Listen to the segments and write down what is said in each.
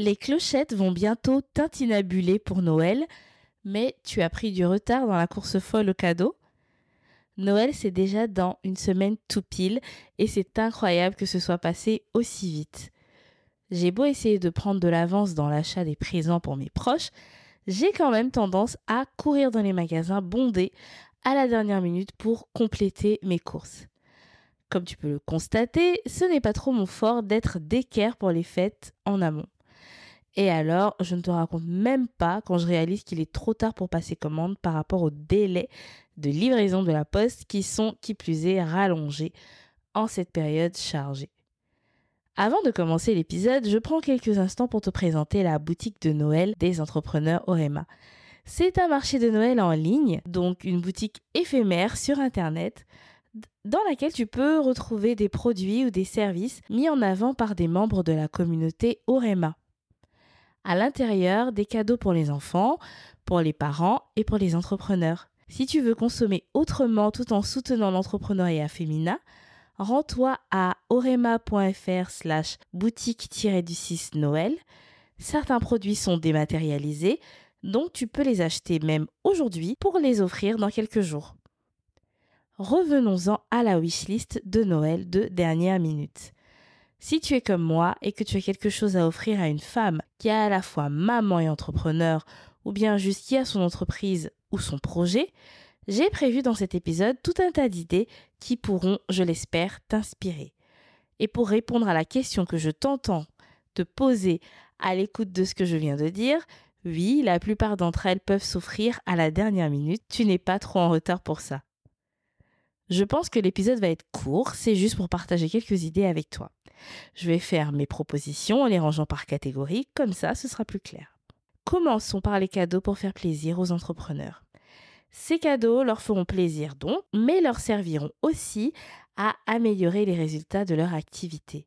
Les clochettes vont bientôt t'intinabuler pour Noël, mais tu as pris du retard dans la course folle au cadeau. Noël, c'est déjà dans une semaine tout pile et c'est incroyable que ce soit passé aussi vite. J'ai beau essayer de prendre de l'avance dans l'achat des présents pour mes proches, j'ai quand même tendance à courir dans les magasins bondés à la dernière minute pour compléter mes courses. Comme tu peux le constater, ce n'est pas trop mon fort d'être d'équerre pour les fêtes en amont. Et alors, je ne te raconte même pas quand je réalise qu'il est trop tard pour passer commande par rapport aux délais de livraison de la poste qui sont, qui plus est, rallongés en cette période chargée. Avant de commencer l'épisode, je prends quelques instants pour te présenter la boutique de Noël des entrepreneurs Orema. C'est un marché de Noël en ligne, donc une boutique éphémère sur Internet dans laquelle tu peux retrouver des produits ou des services mis en avant par des membres de la communauté Orema. À l'intérieur, des cadeaux pour les enfants, pour les parents et pour les entrepreneurs. Si tu veux consommer autrement tout en soutenant l'entrepreneuriat féminin, rends-toi à orema.fr slash boutique-du-6 Noël. Certains produits sont dématérialisés, donc tu peux les acheter même aujourd'hui pour les offrir dans quelques jours revenons-en à la wishlist de Noël de dernière minute. Si tu es comme moi et que tu as quelque chose à offrir à une femme qui est à la fois maman et entrepreneur, ou bien juste qui a son entreprise ou son projet, j'ai prévu dans cet épisode tout un tas d'idées qui pourront, je l'espère, t'inspirer. Et pour répondre à la question que je t'entends te poser à l'écoute de ce que je viens de dire, oui, la plupart d'entre elles peuvent s'offrir à la dernière minute, tu n'es pas trop en retard pour ça. Je pense que l'épisode va être court, c'est juste pour partager quelques idées avec toi. Je vais faire mes propositions en les rangeant par catégorie, comme ça ce sera plus clair. Commençons par les cadeaux pour faire plaisir aux entrepreneurs. Ces cadeaux leur feront plaisir donc, mais leur serviront aussi à améliorer les résultats de leur activité.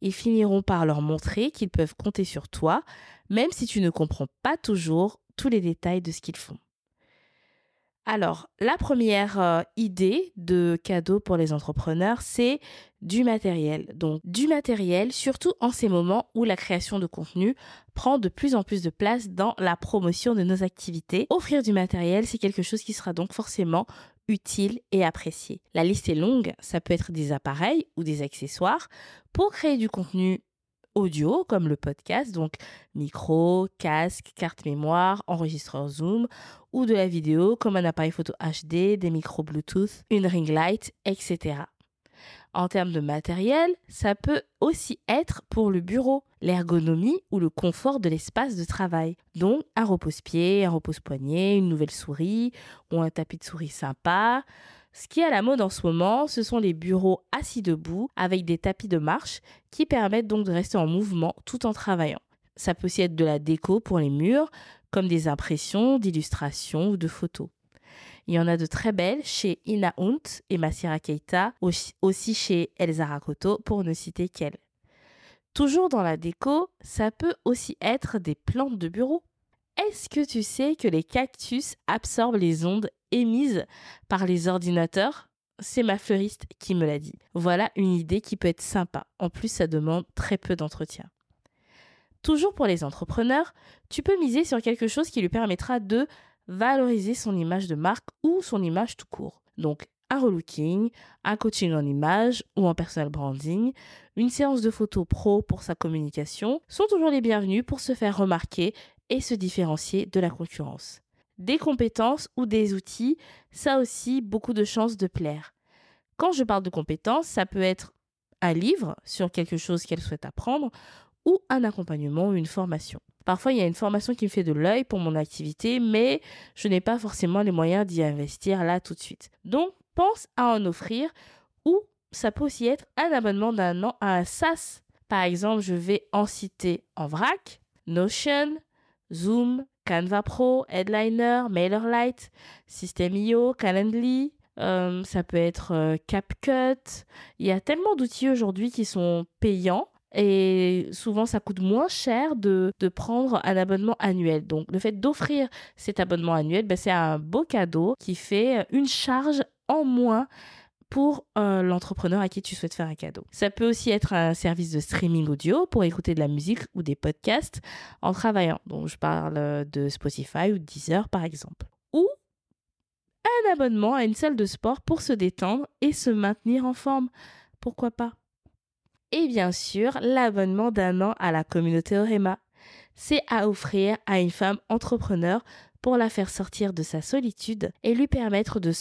Ils finiront par leur montrer qu'ils peuvent compter sur toi, même si tu ne comprends pas toujours tous les détails de ce qu'ils font. Alors, la première euh, idée de cadeau pour les entrepreneurs, c'est du matériel. Donc, du matériel, surtout en ces moments où la création de contenu prend de plus en plus de place dans la promotion de nos activités. Offrir du matériel, c'est quelque chose qui sera donc forcément utile et apprécié. La liste est longue, ça peut être des appareils ou des accessoires pour créer du contenu audio comme le podcast, donc micro, casque, carte mémoire, enregistreur Zoom ou de la vidéo comme un appareil photo HD, des micros Bluetooth, une ring light, etc. En termes de matériel, ça peut aussi être pour le bureau, l'ergonomie ou le confort de l'espace de travail. Donc un repose-pied, un repose-poignet, une nouvelle souris ou un tapis de souris sympa, ce qui est à la mode en ce moment, ce sont les bureaux assis debout avec des tapis de marche qui permettent donc de rester en mouvement tout en travaillant. Ça peut aussi être de la déco pour les murs, comme des impressions, d'illustrations ou de photos. Il y en a de très belles chez Ina Hunt et Masira Keita, aussi chez Elsa Rakoto pour ne citer qu'elle. Toujours dans la déco, ça peut aussi être des plantes de bureau. Est-ce que tu sais que les cactus absorbent les ondes émises par les ordinateurs? C'est ma fleuriste qui me l'a dit. Voilà une idée qui peut être sympa. En plus, ça demande très peu d'entretien. Toujours pour les entrepreneurs, tu peux miser sur quelque chose qui lui permettra de valoriser son image de marque ou son image tout court. Donc, un relooking, un coaching en image ou en personal branding, une séance de photos pro pour sa communication sont toujours les bienvenus pour se faire remarquer et se différencier de la concurrence. Des compétences ou des outils, ça aussi beaucoup de chances de plaire. Quand je parle de compétences, ça peut être un livre sur quelque chose qu'elle souhaite apprendre ou un accompagnement ou une formation. Parfois, il y a une formation qui me fait de l'œil pour mon activité, mais je n'ai pas forcément les moyens d'y investir là tout de suite. Donc, pense à en offrir ou ça peut aussi être un abonnement d'un an à un SaaS. Par exemple, je vais en citer en vrac, Notion, Zoom, Canva Pro, Headliner, MailerLite, System.io, Calendly. Euh, ça peut être euh, CapCut. Il y a tellement d'outils aujourd'hui qui sont payants et souvent ça coûte moins cher de, de prendre un abonnement annuel. Donc le fait d'offrir cet abonnement annuel, ben, c'est un beau cadeau qui fait une charge en moins pour euh, l'entrepreneur à qui tu souhaites faire un cadeau. Ça peut aussi être un service de streaming audio pour écouter de la musique ou des podcasts en travaillant. Donc je parle de Spotify ou Deezer par exemple. Ou un abonnement à une salle de sport pour se détendre et se maintenir en forme. Pourquoi pas? Et bien sûr, l'abonnement d'un an à la communauté Orema. C'est à offrir à une femme entrepreneur pour la faire sortir de sa solitude et lui permettre de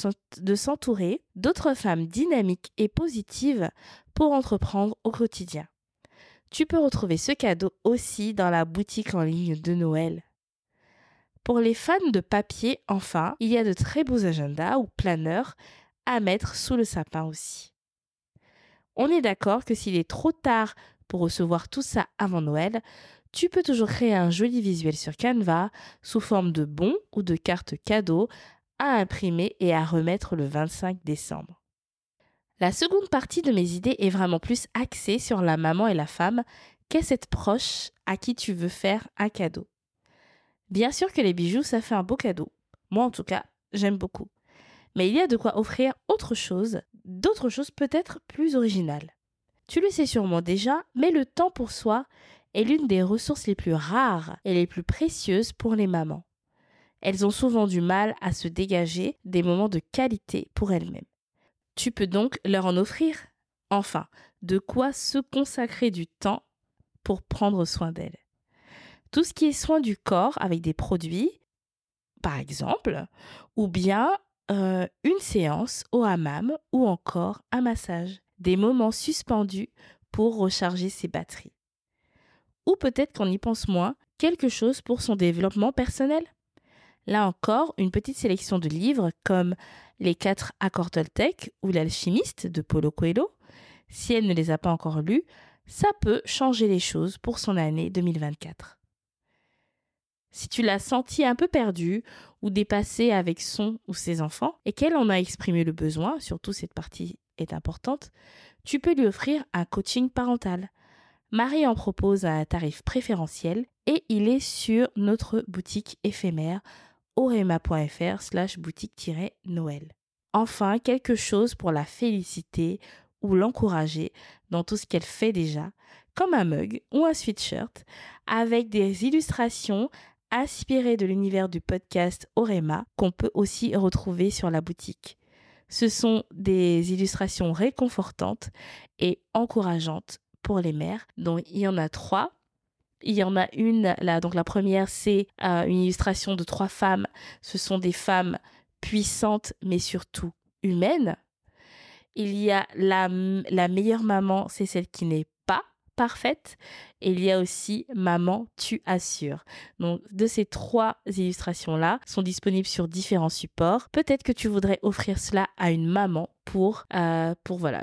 s'entourer d'autres femmes dynamiques et positives pour entreprendre au quotidien. Tu peux retrouver ce cadeau aussi dans la boutique en ligne de Noël. Pour les fans de papier, enfin, il y a de très beaux agendas ou planeurs à mettre sous le sapin aussi. On est d'accord que s'il est trop tard pour recevoir tout ça avant Noël, tu peux toujours créer un joli visuel sur Canva sous forme de bons ou de cartes cadeaux à imprimer et à remettre le 25 décembre. La seconde partie de mes idées est vraiment plus axée sur la maman et la femme qu'est cette proche à qui tu veux faire un cadeau. Bien sûr que les bijoux, ça fait un beau cadeau. Moi, en tout cas, j'aime beaucoup. Mais il y a de quoi offrir autre chose, d'autres choses peut-être plus originales. Tu le sais sûrement déjà, mais le temps pour soi est l'une des ressources les plus rares et les plus précieuses pour les mamans. Elles ont souvent du mal à se dégager des moments de qualité pour elles-mêmes. Tu peux donc leur en offrir? Enfin, de quoi se consacrer du temps pour prendre soin d'elles? Tout ce qui est soin du corps avec des produits, par exemple, ou bien euh, une séance au hammam ou encore un massage. Des moments suspendus pour recharger ses batteries ou peut-être qu'on y pense moins, quelque chose pour son développement personnel. Là encore, une petite sélection de livres comme Les quatre accords Toltec ou L'alchimiste de Paulo Coelho. Si elle ne les a pas encore lus, ça peut changer les choses pour son année 2024. Si tu l'as senti un peu perdu ou dépassé avec son ou ses enfants et qu'elle en a exprimé le besoin, surtout cette partie est importante, tu peux lui offrir un coaching parental. Marie en propose à un tarif préférentiel et il est sur notre boutique éphémère orema.fr slash boutique-noël. Enfin, quelque chose pour la féliciter ou l'encourager dans tout ce qu'elle fait déjà, comme un mug ou un sweatshirt, avec des illustrations inspirées de l'univers du podcast Orema qu'on peut aussi retrouver sur la boutique. Ce sont des illustrations réconfortantes et encourageantes pour les mères. Donc il y en a trois. Il y en a une, là, donc la première, c'est euh, une illustration de trois femmes. Ce sont des femmes puissantes, mais surtout humaines. Il y a la, la meilleure maman, c'est celle qui n'est pas parfaite. Et il y a aussi Maman, tu assures. Donc, de ces trois illustrations-là sont disponibles sur différents supports. Peut-être que tu voudrais offrir cela à une maman pour, euh,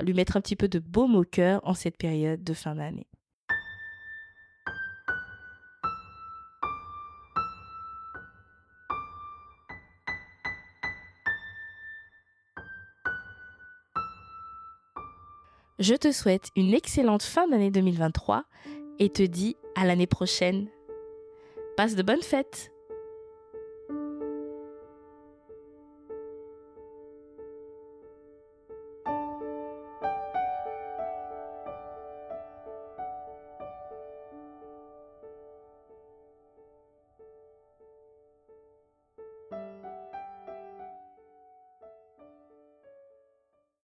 lui mettre un petit peu de baume au cœur en cette période de fin d'année. Je te souhaite une excellente fin d'année 2023 et te dis à l'année prochaine. Passe de bonnes fêtes